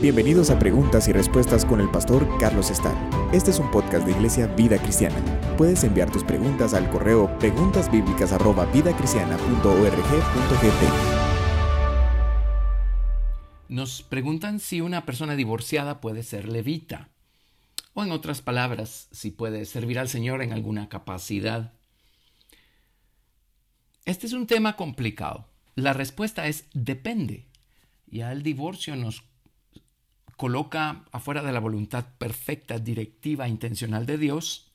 Bienvenidos a Preguntas y Respuestas con el pastor Carlos Estar. Este es un podcast de Iglesia Vida Cristiana. Puedes enviar tus preguntas al correo preguntasbiblicas@vidacristiana.org.gt. Nos preguntan si una persona divorciada puede ser levita, o en otras palabras, si puede servir al Señor en alguna capacidad. Este es un tema complicado. La respuesta es depende. Ya el divorcio nos coloca afuera de la voluntad perfecta, directiva, intencional de Dios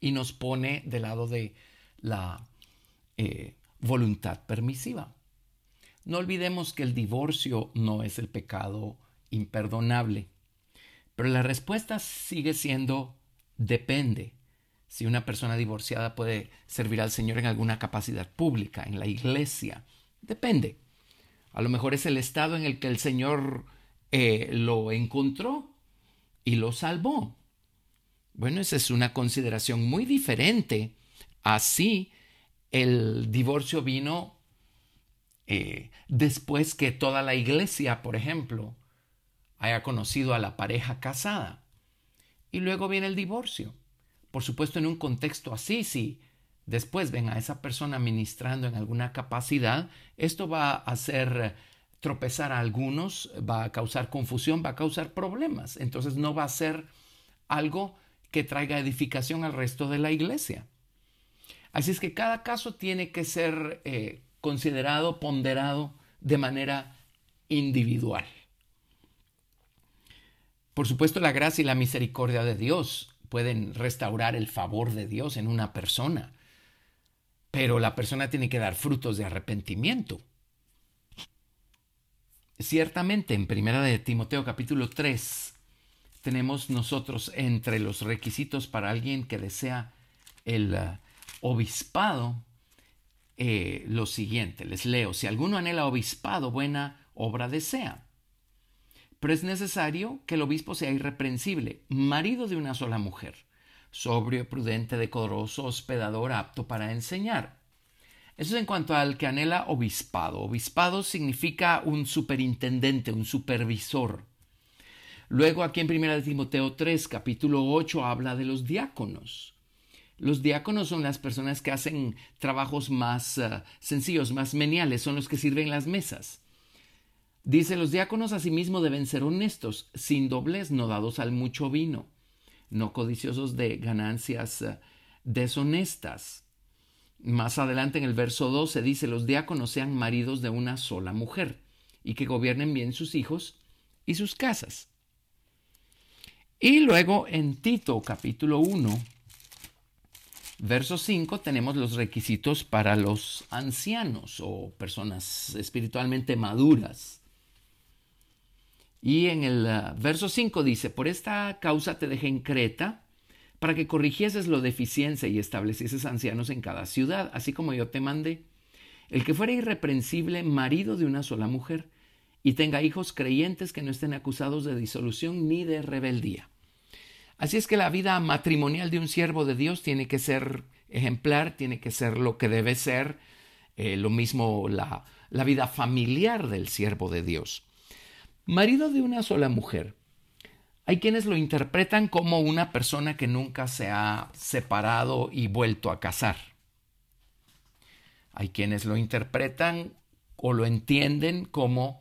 y nos pone del lado de la eh, voluntad permisiva. No olvidemos que el divorcio no es el pecado imperdonable, pero la respuesta sigue siendo depende. Si una persona divorciada puede servir al Señor en alguna capacidad pública, en la iglesia, depende. A lo mejor es el estado en el que el Señor eh, lo encontró y lo salvó. Bueno, esa es una consideración muy diferente. Así, el divorcio vino eh, después que toda la iglesia, por ejemplo, haya conocido a la pareja casada. Y luego viene el divorcio. Por supuesto, en un contexto así, si después ven a esa persona ministrando en alguna capacidad, esto va a ser tropezar a algunos, va a causar confusión, va a causar problemas. Entonces no va a ser algo que traiga edificación al resto de la iglesia. Así es que cada caso tiene que ser eh, considerado, ponderado de manera individual. Por supuesto, la gracia y la misericordia de Dios pueden restaurar el favor de Dios en una persona, pero la persona tiene que dar frutos de arrepentimiento. Ciertamente en Primera de Timoteo capítulo 3 tenemos nosotros entre los requisitos para alguien que desea el uh, obispado eh, lo siguiente, les leo, si alguno anhela obispado, buena obra desea. Pero es necesario que el obispo sea irreprensible, marido de una sola mujer, sobrio, prudente, decoroso, hospedador, apto para enseñar eso es en cuanto al que anhela obispado. Obispado significa un superintendente, un supervisor. Luego aquí en 1 Timoteo 3, capítulo 8, habla de los diáconos. Los diáconos son las personas que hacen trabajos más eh, sencillos, más meniales, son los que sirven las mesas. Dice, los diáconos asimismo deben ser honestos, sin doblez, no dados al mucho vino, no codiciosos de ganancias eh, deshonestas más adelante en el verso 2 se dice, los diáconos sean maridos de una sola mujer y que gobiernen bien sus hijos y sus casas. Y luego en Tito capítulo 1, verso 5 tenemos los requisitos para los ancianos o personas espiritualmente maduras. Y en el uh, verso 5 dice, por esta causa te dejé en Creta para que corrigieses lo deficiencia y establecieses ancianos en cada ciudad, así como yo te mandé. El que fuera irreprensible, marido de una sola mujer, y tenga hijos creyentes que no estén acusados de disolución ni de rebeldía. Así es que la vida matrimonial de un siervo de Dios tiene que ser ejemplar, tiene que ser lo que debe ser, eh, lo mismo la, la vida familiar del siervo de Dios. Marido de una sola mujer, hay quienes lo interpretan como una persona que nunca se ha separado y vuelto a casar. Hay quienes lo interpretan o lo entienden como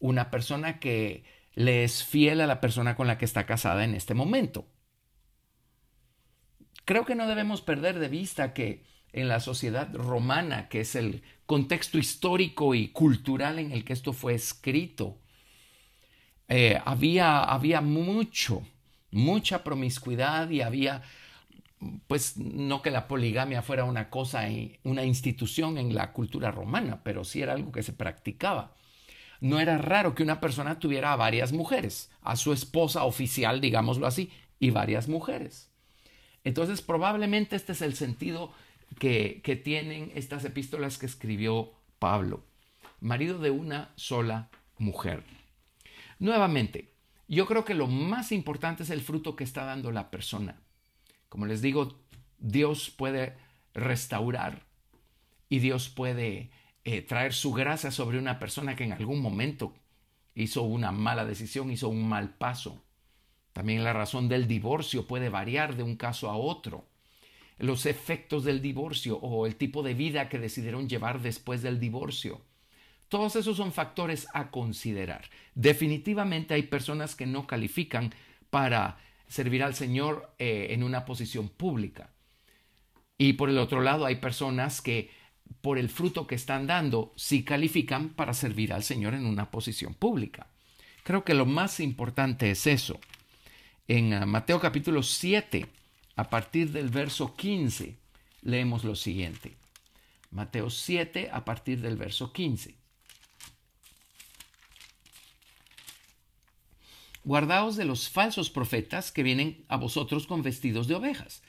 una persona que le es fiel a la persona con la que está casada en este momento. Creo que no debemos perder de vista que en la sociedad romana, que es el contexto histórico y cultural en el que esto fue escrito, eh, había, había mucho, mucha promiscuidad y había, pues no que la poligamia fuera una cosa, una institución en la cultura romana, pero sí era algo que se practicaba. No era raro que una persona tuviera a varias mujeres, a su esposa oficial, digámoslo así, y varias mujeres. Entonces, probablemente este es el sentido que, que tienen estas epístolas que escribió Pablo. Marido de una sola mujer. Nuevamente, yo creo que lo más importante es el fruto que está dando la persona. Como les digo, Dios puede restaurar y Dios puede eh, traer su gracia sobre una persona que en algún momento hizo una mala decisión, hizo un mal paso. También la razón del divorcio puede variar de un caso a otro. Los efectos del divorcio o el tipo de vida que decidieron llevar después del divorcio. Todos esos son factores a considerar. Definitivamente hay personas que no califican para servir al Señor eh, en una posición pública. Y por el otro lado hay personas que por el fruto que están dando sí califican para servir al Señor en una posición pública. Creo que lo más importante es eso en ah, Mateo capítulo 7, a partir del verso 15, leemos lo siguiente. Mateo 7, a partir del verso 15. Guardaos de los falsos profetas que vienen a vosotros con vestidos de ovejas,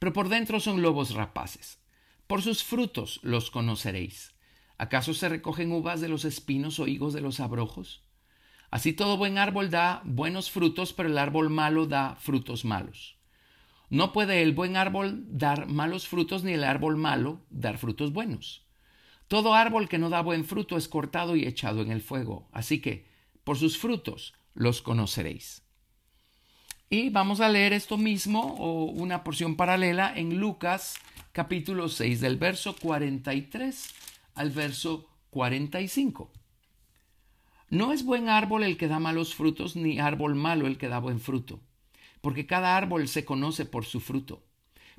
pero por dentro son lobos rapaces. Por sus frutos los conoceréis. ¿Acaso se recogen uvas de los espinos o higos de los abrojos? Así todo buen árbol da buenos frutos, pero el árbol malo da frutos malos. No puede el buen árbol dar malos frutos, ni el árbol malo dar frutos buenos. Todo árbol que no da buen fruto es cortado y echado en el fuego. Así que, por sus frutos los conoceréis. Y vamos a leer esto mismo o una porción paralela en Lucas capítulo 6 del verso 43 al verso 45. No es buen árbol el que da malos frutos, ni árbol malo el que da buen fruto, porque cada árbol se conoce por su fruto.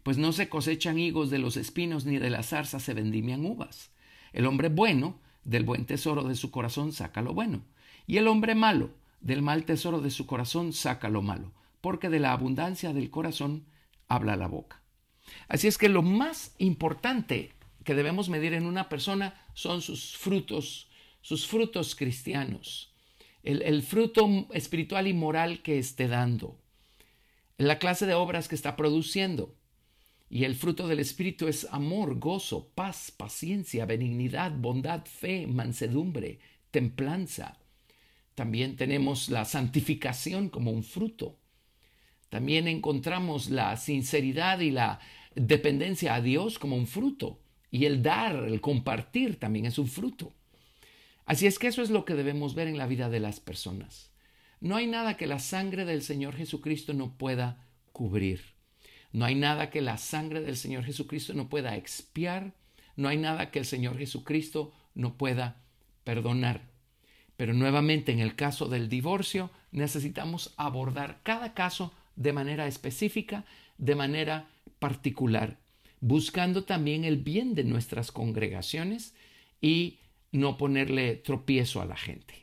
Pues no se cosechan higos de los espinos, ni de las zarzas se vendimian uvas. El hombre bueno, del buen tesoro de su corazón saca lo bueno, y el hombre malo, del mal tesoro de su corazón saca lo malo, porque de la abundancia del corazón habla la boca. Así es que lo más importante que debemos medir en una persona son sus frutos sus frutos cristianos, el, fruto espiritual y moral que esté dando, la clase de obras que está produciendo. Y el fruto del Espíritu es amor, gozo, paz, paciencia, benignidad, bondad, fe, mansedumbre, templanza. También tenemos la santificación como un fruto. También encontramos la sinceridad y la dependencia a Dios como un fruto. Y el dar, el compartir también es un fruto. Así es que eso es lo que debemos ver en la vida de las personas. No hay nada que la sangre del Señor Jesucristo no pueda cubrir. No hay nada que la sangre del Señor Jesucristo no pueda expiar. No hay nada que el Señor Jesucristo no pueda perdonar. Pero nuevamente en el caso del divorcio necesitamos abordar cada caso de manera específica, de manera particular, buscando también el bien de nuestras congregaciones y no ponerle tropiezo a la gente.